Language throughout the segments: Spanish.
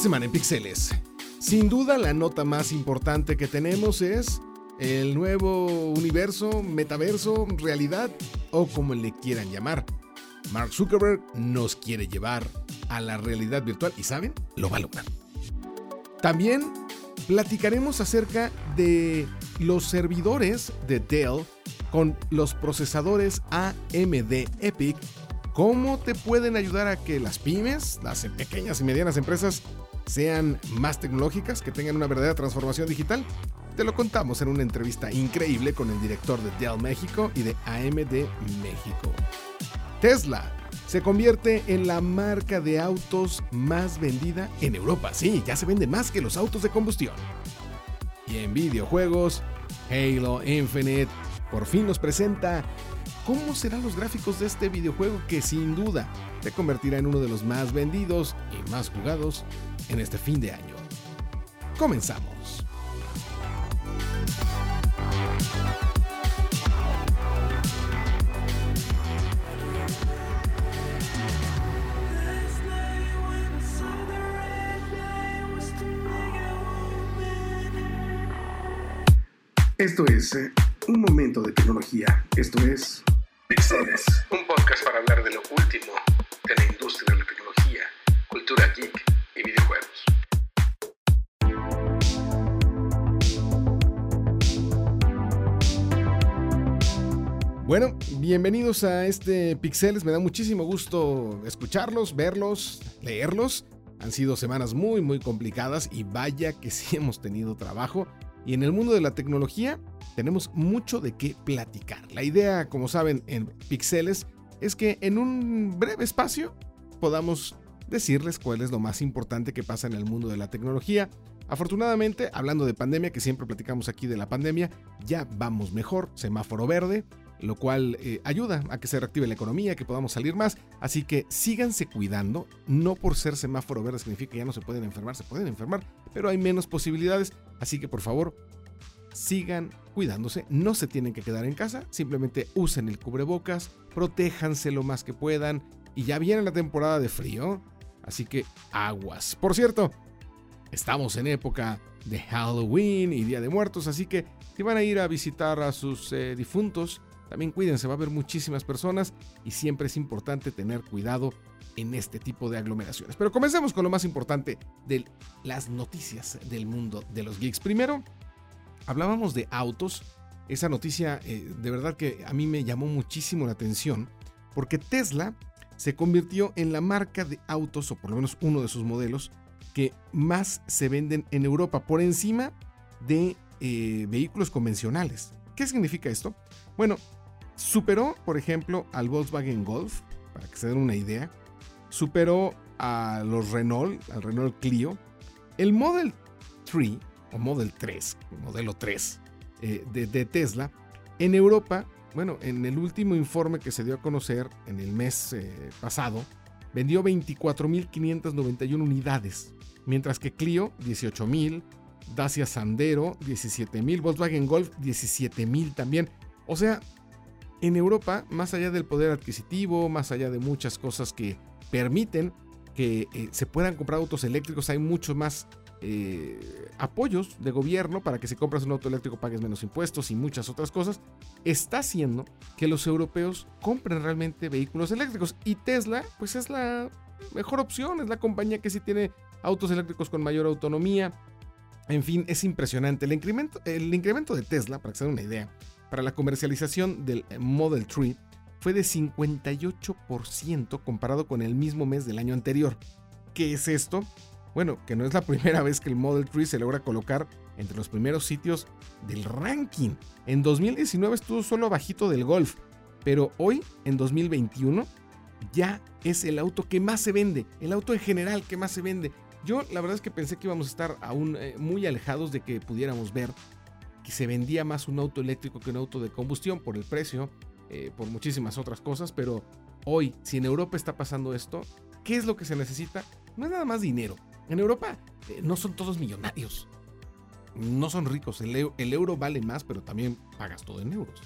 semana en Pixeles. Sin duda la nota más importante que tenemos es el nuevo universo, metaverso, realidad o como le quieran llamar. Mark Zuckerberg nos quiere llevar a la realidad virtual y saben, lo va a lograr. También platicaremos acerca de los servidores de Dell con los procesadores AMD EPIC cómo te pueden ayudar a que las pymes, las pequeñas y medianas empresas, sean más tecnológicas, que tengan una verdadera transformación digital. Te lo contamos en una entrevista increíble con el director de Dell México y de AMD México. Tesla se convierte en la marca de autos más vendida en Europa. Sí, ya se vende más que los autos de combustión. Y en videojuegos, Halo Infinite por fin nos presenta cómo serán los gráficos de este videojuego que sin duda te convertirá en uno de los más vendidos y más jugados en este fin de año. Comenzamos. Esto es eh, un momento de tecnología. Esto es Pixeles. Un podcast para hablar de lo último de la industria de la tecnología, cultura geek y videojuegos. Bueno, bienvenidos a este Pixeles. Me da muchísimo gusto escucharlos, verlos, leerlos. Han sido semanas muy, muy complicadas y vaya que sí hemos tenido trabajo. Y en el mundo de la tecnología tenemos mucho de qué platicar. La idea, como saben, en Pixeles es que en un breve espacio podamos decirles cuál es lo más importante que pasa en el mundo de la tecnología. Afortunadamente, hablando de pandemia, que siempre platicamos aquí de la pandemia, ya vamos mejor, semáforo verde, lo cual eh, ayuda a que se reactive la economía, que podamos salir más. Así que síganse cuidando, no por ser semáforo verde significa que ya no se pueden enfermar, se pueden enfermar, pero hay menos posibilidades. Así que por favor, sigan cuidándose, no se tienen que quedar en casa, simplemente usen el cubrebocas, protéjanse lo más que puedan y ya viene la temporada de frío, así que aguas. Por cierto, estamos en época de Halloween y Día de Muertos, así que si van a ir a visitar a sus eh, difuntos, también cuídense, va a haber muchísimas personas y siempre es importante tener cuidado en este tipo de aglomeraciones. Pero comencemos con lo más importante de las noticias del mundo de los geeks. Primero, hablábamos de autos. Esa noticia eh, de verdad que a mí me llamó muchísimo la atención porque Tesla se convirtió en la marca de autos, o por lo menos uno de sus modelos, que más se venden en Europa, por encima de eh, vehículos convencionales. ¿Qué significa esto? Bueno, superó, por ejemplo, al Volkswagen Golf, para que se den una idea, superó a los Renault, al Renault Clio, el Model 3 o Model 3, modelo 3 eh, de, Tesla, en Europa, bueno, en el último informe que se dio a conocer en el mes eh, pasado, vendió 24.591 unidades, mientras que Clio 18.000, Dacia Sandero 17.000, Volkswagen Golf 17.000 también. O sea, en Europa, más allá del poder adquisitivo, más allá de muchas cosas que permiten que eh, se puedan comprar autos eléctricos, hay mucho más eh, apoyos de gobierno para que si compras un auto eléctrico pagues menos impuestos y muchas otras cosas, está haciendo que los europeos compren realmente vehículos eléctricos. Y Tesla, pues es la mejor opción, es la compañía que sí tiene autos eléctricos con mayor autonomía. En fin, es impresionante. El incremento, el incremento de Tesla, para que se den una idea, para la comercialización del Model 3 fue de 58% comparado con el mismo mes del año anterior. ¿Qué es esto? Bueno, que no es la primera vez que el Model 3 se logra colocar entre los primeros sitios del ranking. En 2019 estuvo solo bajito del Golf, pero hoy, en 2021, ya es el auto que más se vende, el auto en general que más se vende. Yo la verdad es que pensé que íbamos a estar aún eh, muy alejados de que pudiéramos ver que se vendía más un auto eléctrico que un auto de combustión por el precio, eh, por muchísimas otras cosas, pero hoy, si en Europa está pasando esto, ¿qué es lo que se necesita? No es nada más dinero, en Europa eh, no son todos millonarios. No son ricos. El, euro vale más, pero también pagas todo en euros.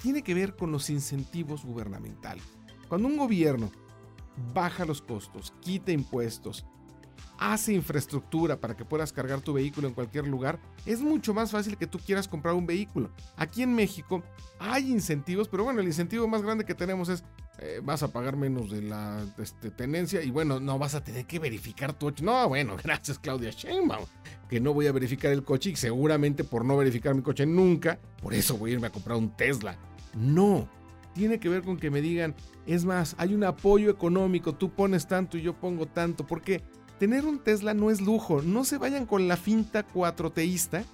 Tiene que ver con los incentivos gubernamentales. Cuando un gobierno baja los costos, quita impuestos hace infraestructura para que puedas cargar tu vehículo en cualquier lugar, es mucho más fácil que tú quieras comprar un vehículo. Aquí en México hay incentivos, pero bueno, el incentivo más grande que tenemos es eh, vas a pagar menos de la este, tenencia y bueno, no vas a tener que verificar tu coche. No, bueno, gracias Claudia Sheinbaum, que no voy a verificar el coche y seguramente por no verificar mi coche nunca, por eso voy a irme a comprar un Tesla. No, tiene que ver con que me digan, es más, hay un apoyo económico, tú pones tanto y yo pongo tanto, porque tener un Tesla no es lujo, no se vayan con la finta cuatroteísta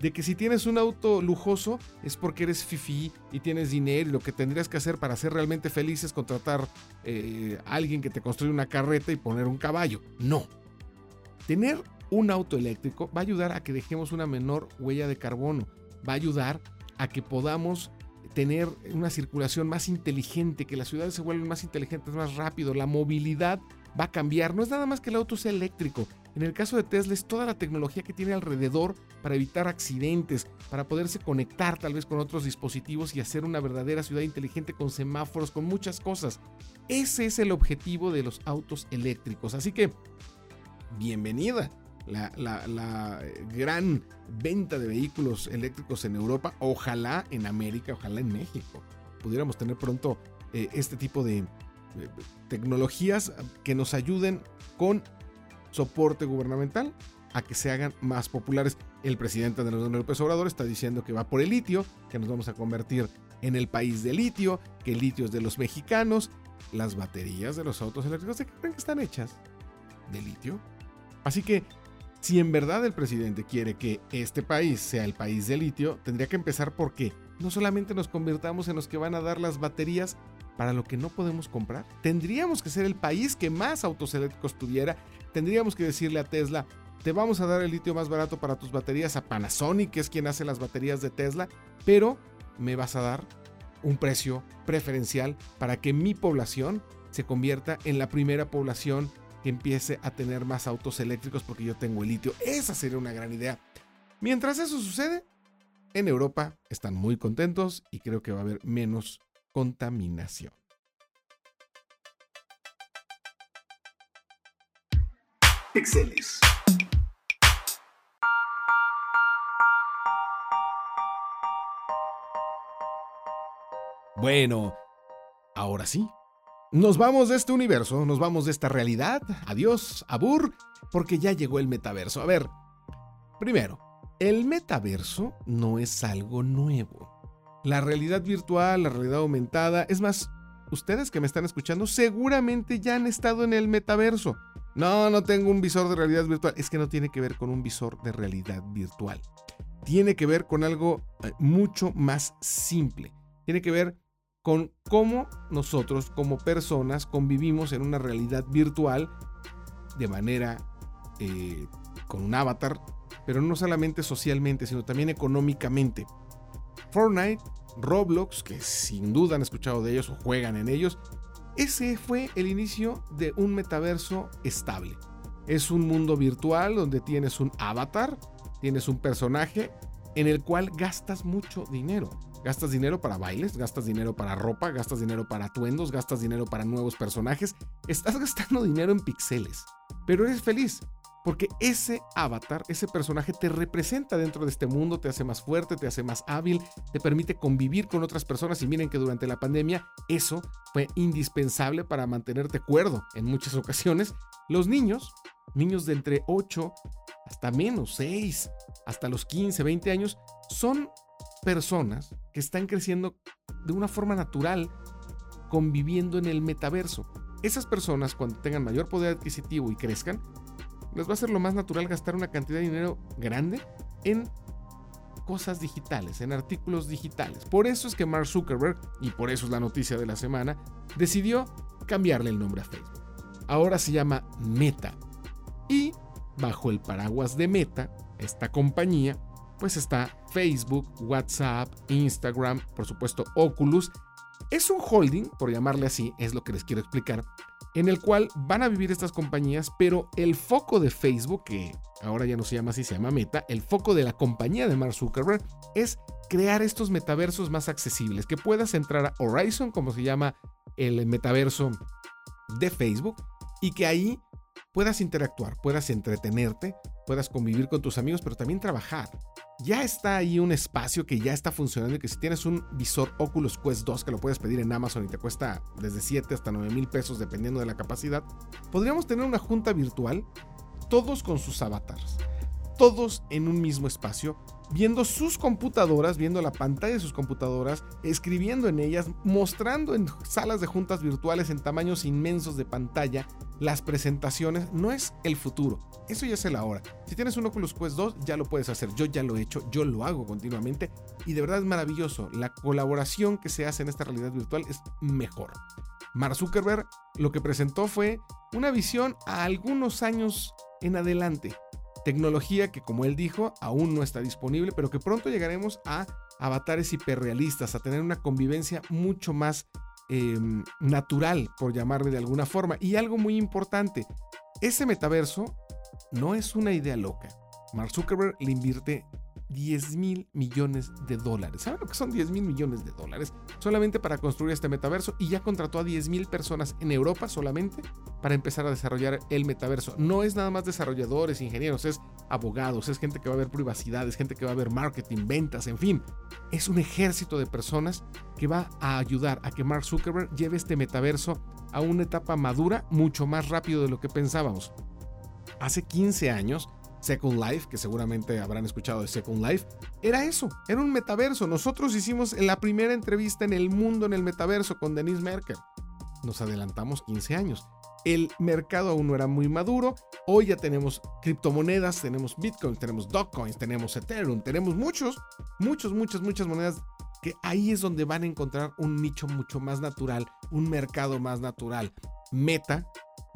de que si tienes un auto lujoso es porque eres fifi y tienes dinero y lo que tendrías que hacer para ser realmente feliz es contratar eh, a alguien que te construya una carreta y poner un caballo. No. Tener un auto eléctrico va a ayudar a que dejemos una menor huella de carbono, va a ayudar a que podamos tener una circulación más inteligente, que las ciudades se vuelvan más inteligentes, más rápido, la movilidad va a cambiar. No es nada más que el auto sea eléctrico. En el caso de Tesla es toda la tecnología que tiene alrededor para evitar accidentes, para poderse conectar tal vez con otros dispositivos y hacer una verdadera ciudad inteligente con semáforos, con muchas cosas. Ese es el objetivo de los autos eléctricos. Así que, bienvenida. La, gran venta de vehículos eléctricos en Europa, ojalá en América, ojalá en México. Pudiéramos tener pronto eh, este tipo de, tecnologías que nos ayuden con soporte gubernamental a que se hagan más populares. El presidente de la Unión López Obrador está diciendo que va por el litio, que nos vamos a convertir en el país de litio, que el litio es de los mexicanos. Las baterías de los autos eléctricos, ¿de qué creen que están hechas? De litio. Así que, si en verdad el presidente quiere que este país sea el país de litio, tendría que empezar porque no solamente nos convirtamos en los que van a dar las baterías para lo que no podemos comprar. Tendríamos que ser el país que más autos eléctricos tuviera. Tendríamos que decirle a Tesla, te vamos a dar el litio más barato para tus baterías a Panasonic, que es quien hace las baterías de Tesla, pero me vas a dar un precio preferencial para que mi población se convierta en la primera población que empiece a tener más autos eléctricos porque yo tengo el litio. Esa sería una gran idea. Mientras eso sucede, en Europa están muy contentos y creo que va a haber menos contaminación. Pixeles. Bueno, ahora sí. Nos vamos de este universo, nos vamos de esta realidad. Adiós, Abur, porque ya llegó el metaverso. A ver, primero, el metaverso no es algo nuevo la realidad virtual, la realidad aumentada. Es más, ustedes que me están escuchando seguramente ya han estado en el metaverso. No, no tengo un visor de realidad virtual. Es que no tiene que ver con un visor de realidad virtual. Tiene que ver con algo eh, mucho más simple. Tiene que ver con cómo nosotros como personas convivimos en una realidad virtual de manera eh, con un avatar, pero no solamente socialmente, sino también económicamente. Fortnite, Roblox, que sin duda han escuchado de ellos o juegan en ellos, ese fue el inicio de un metaverso estable. Es un mundo virtual donde tienes un avatar, tienes un personaje en el cual gastas mucho dinero. Gastas dinero para bailes, gastas dinero para ropa, gastas dinero para atuendos, gastas dinero para nuevos personajes. Estás gastando dinero en pixeles, pero eres feliz porque ese avatar, ese personaje te representa dentro de este mundo, te hace más fuerte, te hace más hábil, te permite convivir con otras personas y miren que durante la pandemia eso fue indispensable para mantenerte cuerdo en muchas ocasiones. Los niños, niños de entre 8 hasta menos 6, hasta los 15, 20 años, son personas que están creciendo de una forma natural conviviendo en el metaverso. Esas personas cuando tengan mayor poder adquisitivo y crezcan, les va a ser lo más natural gastar una cantidad de dinero grande en cosas digitales, en artículos digitales. Por eso es que Mark Zuckerberg, y por eso es la noticia de la semana, decidió cambiarle el nombre a Facebook. Ahora se llama Meta. Y bajo el paraguas de Meta, esta compañía, pues está Facebook, WhatsApp, Instagram, por supuesto Oculus. Es un holding, por llamarle así, es lo que les quiero explicar, en el cual van a vivir estas compañías, pero el foco de Facebook, que ahora ya no se llama así, se llama Meta, el foco de la compañía de Mark Zuckerberg es crear estos metaversos más accesibles, que puedas entrar a Horizon, como se llama el metaverso de Facebook, y que ahí puedas interactuar, puedas entretenerte, puedas convivir con tus amigos, pero también trabajar. Ya está ahí un espacio que ya está funcionando y que si tienes un visor Oculus Quest 2 que lo puedes pedir en Amazon y te cuesta desde 7 hasta 9 mil pesos dependiendo de la capacidad, podríamos tener una junta virtual, todos con sus avatars, todos en un mismo espacio, viendo sus computadoras, viendo la pantalla de sus computadoras, escribiendo en ellas, mostrando en salas de juntas virtuales en tamaños inmensos de pantalla las presentaciones. No es el futuro, eso ya es el ahora. Si tienes un Oculus Quest 2, ya lo puedes hacer. Yo ya lo he hecho, yo lo hago continuamente y de verdad es maravilloso. La colaboración que se hace en esta realidad virtual es mejor. Mark Zuckerberg lo que presentó fue una visión a algunos años en adelante Tecnología que, como él dijo, aún no está disponible, pero que pronto llegaremos a avatares hiperrealistas, a tener una convivencia mucho más em, natural, por llamarle de alguna forma. Y algo muy importante, ese metaverso no es una idea loca. Mark Zuckerberg le invierte 10 mil millones de dólares. ¿Saben lo que son 10 mil millones de dólares? Solamente para construir este metaverso y ya contrató a 10 mil personas en Europa solamente para empezar a desarrollar el metaverso. No es nada más desarrolladores, ingenieros, es abogados, es gente que va a ver privacidad, es gente que va a ver marketing, ventas, en fin. Es un ejército de personas que va a ayudar a que Mark Zuckerberg lleve este metaverso a una etapa madura mucho más rápido de lo que pensábamos. Hace 15 años, Second Life, que seguramente habrán escuchado de Second Life, era eso, era un metaverso. Nosotros hicimos la primera entrevista en el mundo en el metaverso con Denise Merkel. Nos adelantamos 15 años. El mercado aún no era muy maduro. Hoy ya tenemos criptomonedas, tenemos Bitcoin, tenemos Dogecoins, tenemos Ethereum, tenemos muchos, muchos, muchas, muchas monedas que ahí es donde van a encontrar un nicho mucho más natural, un mercado más natural. Meta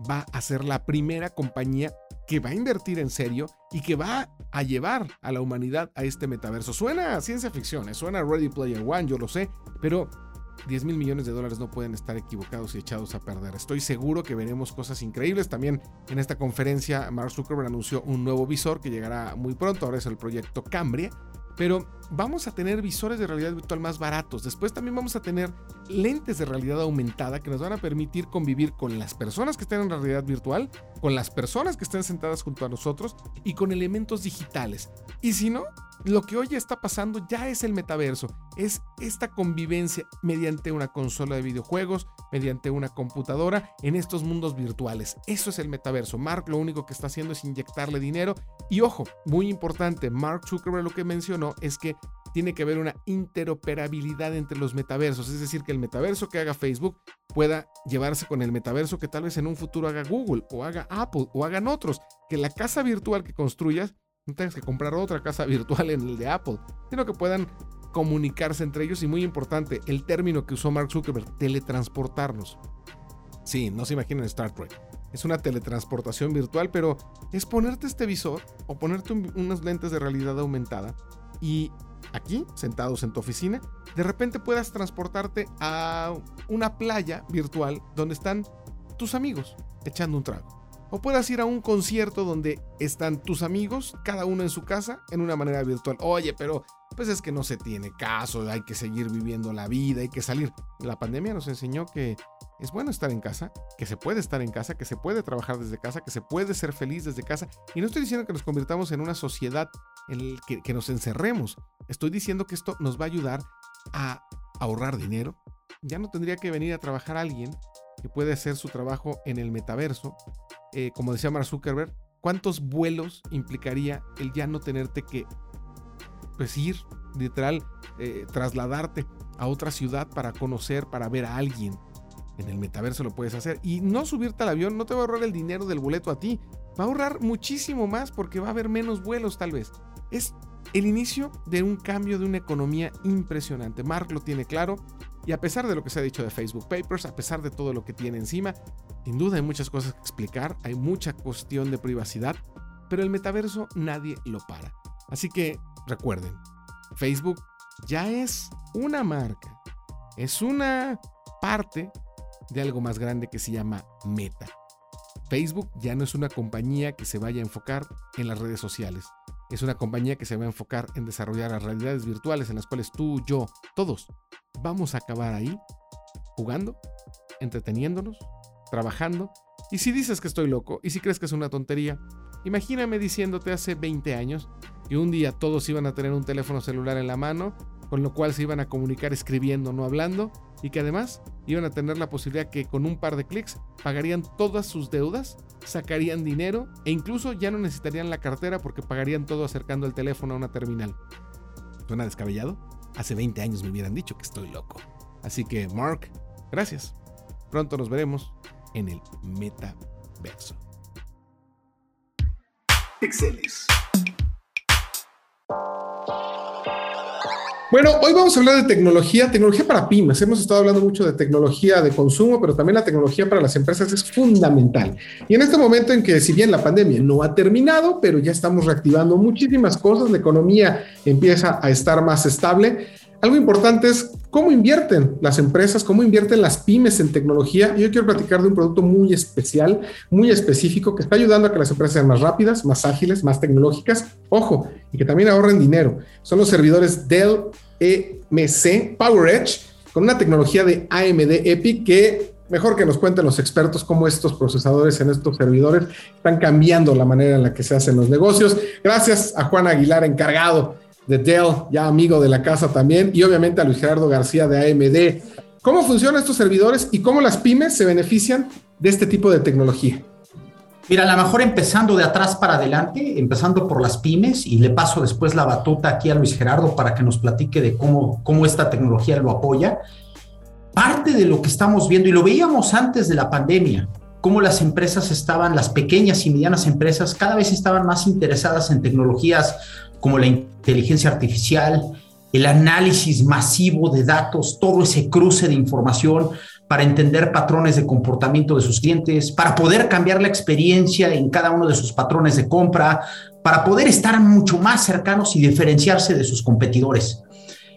va a ser la primera compañía que va a invertir en serio y que va a llevar a la humanidad a este metaverso. Suena ciencia ficción, ¿eh? suena Ready Player One, yo lo sé, pero 10 mil millones de dólares no pueden estar equivocados y echados a perder. Estoy seguro que veremos cosas increíbles. También en esta conferencia Mark Zuckerberg anunció un nuevo visor que llegará muy pronto. Ahora es el proyecto Cambria pero vamos a tener visores de realidad virtual más baratos. Después también vamos a tener lentes de realidad aumentada que nos van a permitir convivir con las personas que estén en realidad virtual, con las personas que estén sentadas junto a nosotros y con elementos digitales. Y si no, lo que hoy está pasando ya es el metaverso, es esta convivencia mediante una consola de videojuegos, mediante una computadora en estos mundos virtuales. Eso es el metaverso. Mark lo único que está haciendo es inyectarle dinero y ojo, muy importante, Mark Zuckerberg lo que mencionó es que tiene que haber una interoperabilidad entre los metaversos, es decir, que el metaverso que haga Facebook pueda llevarse con el metaverso que tal vez en un futuro haga Google o haga Apple o hagan otros, que la casa virtual que construyas no tengas que comprar otra casa virtual en el de Apple, sino que puedan comunicarse entre ellos y muy importante, el término que usó Mark Zuckerberg, teletransportarnos. Sí, no se imaginen Star Trek. Es una teletransportación virtual, pero es ponerte este visor o ponerte unas lentes de realidad aumentada y aquí, sentados en tu oficina, de repente puedas transportarte a una playa virtual donde están tus amigos echando un trago. O puedas ir a un concierto donde están tus amigos, cada uno en su casa, en una manera virtual. Oye, pero pues es que no se tiene caso, hay que seguir viviendo la vida, hay que salir. La pandemia nos enseñó que es bueno estar en casa, que se puede estar en casa, que se puede trabajar desde casa, que se puede ser feliz desde casa. Y no estoy diciendo que nos convirtamos en una sociedad en la que, nos encerremos. Estoy diciendo que esto nos va a ayudar a ahorrar dinero. Ya no tendría que venir a trabajar alguien que puede hacer su trabajo en el metaverso eh, como decía Mark Zuckerberg, ¿cuántos vuelos implicaría el ya no tenerte que pues, ir, literal, eh, trasladarte a otra ciudad para conocer, para ver a alguien? En el metaverso lo puedes hacer. Y no subirte al avión no te va a ahorrar el dinero del boleto a ti. Va a ahorrar muchísimo más porque va a haber menos vuelos tal vez. Es el inicio de un cambio de una economía impresionante. Mark lo tiene claro. Y a pesar de lo que se ha dicho de Facebook Papers, a pesar de todo lo que tiene encima, sin duda hay muchas cosas que explicar, hay mucha cuestión de privacidad, pero el metaverso nadie lo para. Así que recuerden, Facebook ya es una marca, es una parte de algo más grande que se llama Meta. Facebook ya no es una compañía que se vaya a enfocar en las redes sociales. Es una compañía que se va a enfocar en desarrollar las realidades virtuales en las cuales tú, yo, todos vamos a acabar ahí jugando, entreteniéndonos, trabajando Y si dices que estoy loco, y si crees que es una tontería, imagíname diciéndote hace 20 años que un día todos iban a tener un teléfono celular en la mano, con lo cual se iban a comunicar escribiendo, no hablando, y que además iban a tener la posibilidad que con un par de clics pagarían todas sus deudas, sacarían dinero e incluso ya no necesitarían la cartera porque pagarían todo acercando el teléfono a una terminal. ¿Suena descabellado? Hace 20 años me hubieran dicho que estoy loco. Así que, Mark, gracias. Pronto nos veremos en el metaverso. Bueno, hoy vamos a hablar de tecnología, tecnología para pymes. Hemos estado hablando mucho de tecnología de consumo, pero también la tecnología para las empresas es fundamental. Y en este momento en que si bien la pandemia no ha terminado, pero ya estamos reactivando muchísimas cosas, la economía empieza a estar más estable, algo importante es cómo invierten las empresas, cómo invierten las pymes en tecnología. Yo quiero platicar de un producto muy especial, muy específico, que está ayudando a que las empresas sean más rápidas, más ágiles, más tecnológicas. Ojo, y que también ahorren dinero. Son los servidores Dell EMC PowerEdge con una tecnología de AMD EPIC que mejor que nos cuenten los expertos cómo estos procesadores en estos servidores están cambiando la manera en la que se hacen los negocios. Gracias a Juan Aguilar, encargado de Dell, ya amigo de la casa también, y obviamente a Luis Gerardo García de AMD. ¿Cómo funcionan estos servidores y cómo las pymes se benefician de este tipo de tecnología? Mira, a lo mejor empezando de atrás para adelante, empezando por las pymes, y le paso después la batuta aquí a Luis Gerardo para que nos platique de cómo, cómo esta tecnología lo apoya. Parte de lo que estamos viendo, y lo veíamos antes de la pandemia, cómo las empresas estaban, las pequeñas y medianas empresas, cada vez estaban más interesadas en tecnologías como la inteligencia artificial, el análisis masivo de datos, todo ese cruce de información para entender patrones de comportamiento de sus clientes, para poder cambiar la experiencia en cada uno de sus patrones de compra, para poder estar mucho más cercanos y diferenciarse de sus competidores.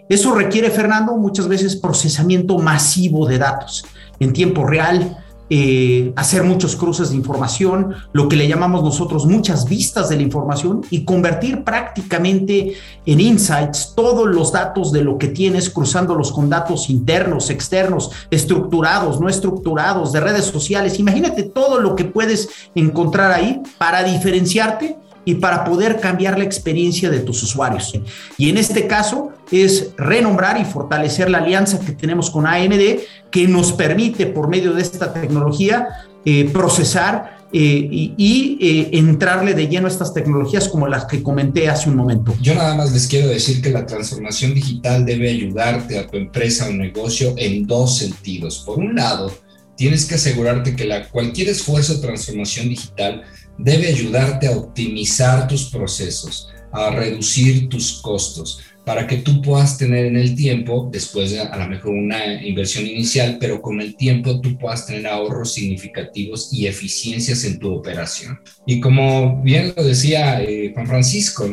Eso requiere, Fernando, muchas veces procesamiento masivo de datos en tiempo real, eh, hacer muchos cruces de información, lo que le llamamos nosotros muchas vistas de la información y convertir prácticamente en insights todos los datos de lo que tienes, cruzándolos con datos internos, externos, estructurados, no estructurados, de redes sociales. Imagínate todo lo que puedes encontrar ahí para diferenciarte y para poder cambiar la experiencia de tus usuarios. Y en este caso es renombrar y fortalecer la alianza que tenemos con AMD, que nos permite por medio de esta tecnología eh, procesar eh, y, eh, entrarle de lleno a estas tecnologías como las que comenté hace un momento. Yo nada más les quiero decir que la transformación digital debe ayudarte a tu empresa o negocio en dos sentidos. Por un lado, tienes que asegurarte que la, cualquier esfuerzo de transformación digital debe ayudarte a optimizar tus procesos, a reducir tus costos, para que tú puedas tener en el tiempo, después de a lo mejor una inversión inicial, pero con el tiempo tú puedas tener ahorros significativos y eficiencias en tu operación. Y como bien lo decía eh, Juan Francisco,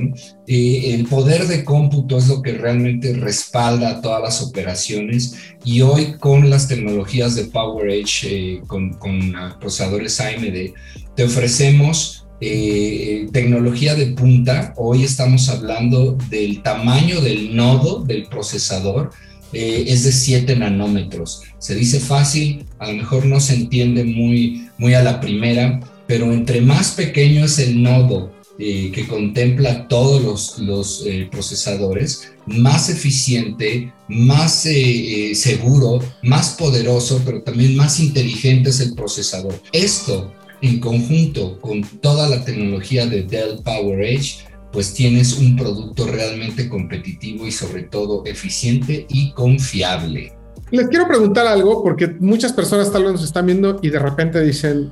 eh, el poder de cómputo es lo que realmente respalda todas las operaciones y hoy con las tecnologías de PowerEdge, eh, con, con procesadores AMD, te ofrecemos eh, tecnología de punta. Hoy estamos hablando del tamaño del nodo del procesador. Eh, es de 7 nanómetros. Se dice fácil, a lo mejor no se entiende muy, muy a la primera, pero entre más pequeño es el nodo eh, que contempla todos los, los procesadores, más eficiente, más seguro, más poderoso, pero también más inteligente es el procesador. Esto en conjunto con toda la tecnología de Dell PowerEdge, pues tienes un producto realmente competitivo y sobre todo eficiente y confiable. Les quiero preguntar algo porque muchas personas tal vez nos están viendo y de repente dicen,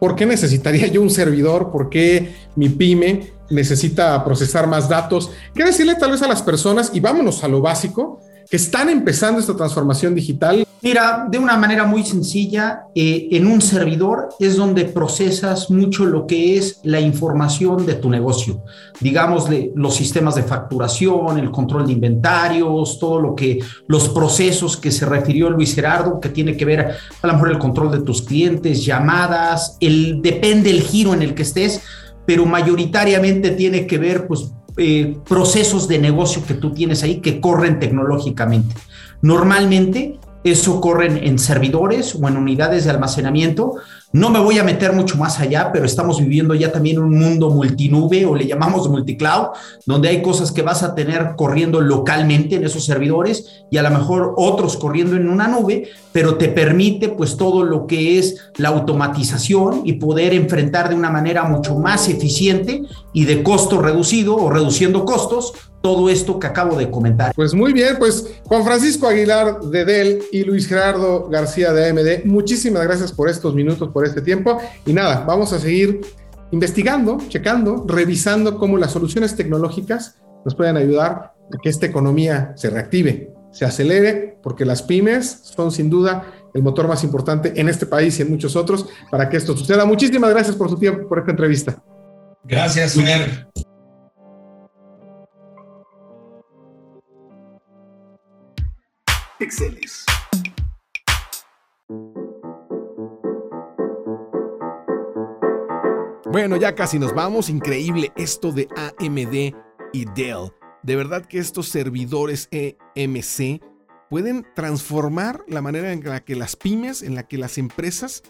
¿por qué necesitaría yo un servidor? ¿Por qué mi pyme necesita procesar más datos? ¿Qué decirle tal vez a las personas? Y vámonos a lo básico, que están empezando esta transformación digital Mira, de una manera muy sencilla, eh, en un servidor es donde procesas mucho lo que es la información de tu negocio. Digamos, los sistemas de facturación, el control de inventarios, todo lo que, los procesos que se refirió Luis Gerardo, que tiene que ver a lo mejor el control de tus clientes, llamadas, el, depende el giro en el que estés, pero mayoritariamente tiene que ver, pues, eh, procesos de negocio que tú tienes ahí que corren tecnológicamente. Normalmente, eso corre en servidores o en unidades de almacenamiento. No me voy a meter mucho más allá, pero estamos viviendo ya también un mundo multinube o le llamamos multicloud, donde hay cosas que vas a tener corriendo localmente en esos servidores y a lo mejor otros corriendo en una nube, pero te permite pues todo lo que es la automatización y poder enfrentar de una manera mucho más eficiente y de costo reducido o reduciendo costos todo esto que acabo de comentar. Pues muy bien, pues Juan Francisco Aguilar de Dell y Luis Gerardo García de AMD, muchísimas gracias por estos minutos, por este tiempo. Y nada, vamos a seguir investigando, checando, revisando cómo las soluciones tecnológicas nos pueden ayudar a que esta economía se reactive, se acelere, porque las pymes son sin duda el motor más importante en este país y en muchos otros para que esto suceda. Muchísimas gracias por su tiempo, por esta entrevista. Gracias, Fer. Pixeles. Bueno, ya casi nos vamos. Increíble esto de AMD y Dell. De verdad que estos servidores EMC pueden transformar la manera en la que las pymes, en la que las empresas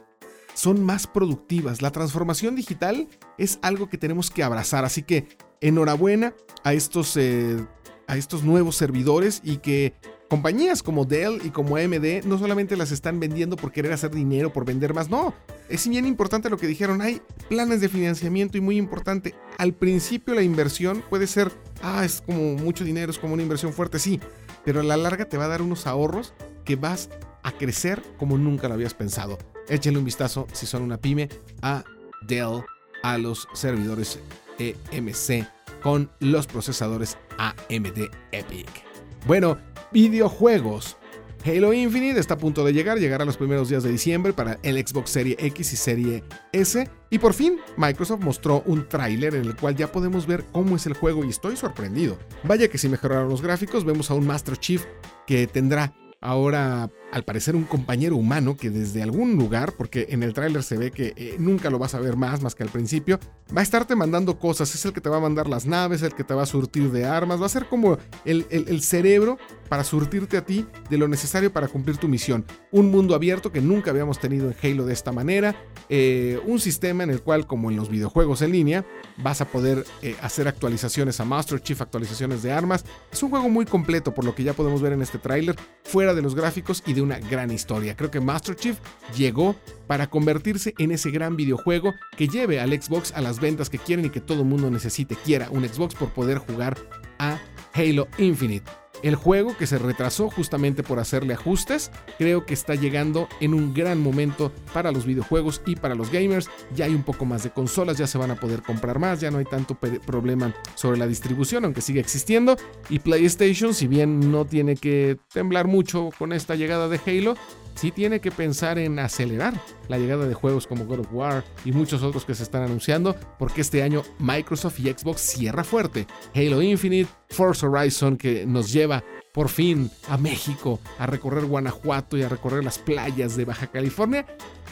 son más productivas. La transformación digital es algo que tenemos que abrazar. Así que enhorabuena a estos, eh, a estos nuevos servidores y que compañías como Dell y como AMD no solamente las están vendiendo por querer hacer dinero, por vender más, no. Es bien importante lo que dijeron, hay planes de financiamiento y muy importante, al principio la inversión puede ser, ah, es como mucho dinero, es como una inversión fuerte, sí, pero a la larga te va a dar unos ahorros que vas a crecer como nunca lo habías pensado. Échenle un vistazo si son una pyme a Dell, a los servidores EMC con los procesadores AMD Epic. Bueno, videojuegos. Halo Infinite está a punto de llegar, llegará los primeros días de diciembre para el Xbox Serie X y Serie S. Y por fin, Microsoft mostró un tráiler en el cual ya podemos ver cómo es el juego y estoy sorprendido. Vaya que si mejoraron los gráficos, vemos a un Master Chief que tendrá ahora al parecer un compañero humano que desde algún lugar, porque en el tráiler se ve que eh, nunca lo vas a ver más más que al principio, va a estarte mandando cosas, es el que te va a mandar las naves, el que te va a surtir de armas, va a ser como el, cerebro para surtirte a ti de lo necesario para cumplir tu misión. Un mundo abierto que nunca habíamos tenido en Halo de esta manera, eh, un sistema en el cual, como en los videojuegos en línea, vas a poder eh, hacer actualizaciones a Master Chief, actualizaciones de armas. Es un juego muy completo por lo que ya podemos ver en este tráiler, fuera de los gráficos y de una gran historia. Creo que Master Chief llegó para convertirse en ese gran videojuego que lleve al Xbox a las ventas que quieren y que todo mundo necesite, quiera un Xbox por poder jugar a Halo Infinite. El juego que se retrasó justamente por hacerle ajustes, creo que está llegando en un gran momento para los videojuegos y para los gamers. Ya hay un poco más de consolas, ya se van a poder comprar más, ya no hay tanto problema sobre la distribución, aunque sigue existiendo. Y PlayStation, si bien no tiene que temblar mucho con esta llegada de Halo, sí tiene que pensar en acelerar la llegada de juegos como God of War y muchos otros que se están anunciando, porque este año Microsoft y Xbox cierra fuerte. Halo Infinite, Forza Horizon que nos lleva por fin a México, a recorrer Guanajuato y a recorrer las playas de Baja California.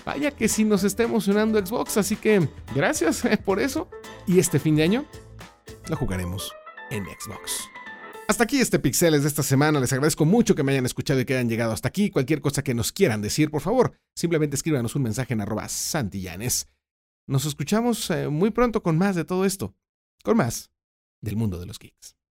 Vaya que sí nos está emocionando Xbox, así que gracias por eso. Y este fin de año lo jugaremos en Xbox. Hasta aquí este Pixeles de esta semana. Les agradezco mucho que me hayan escuchado y que hayan llegado hasta aquí. Cualquier cosa que nos quieran decir, por favor, simplemente escríbanos un mensaje en arroba santillanes. Nos escuchamos eh, muy pronto con más de todo esto, con más del mundo de los geeks.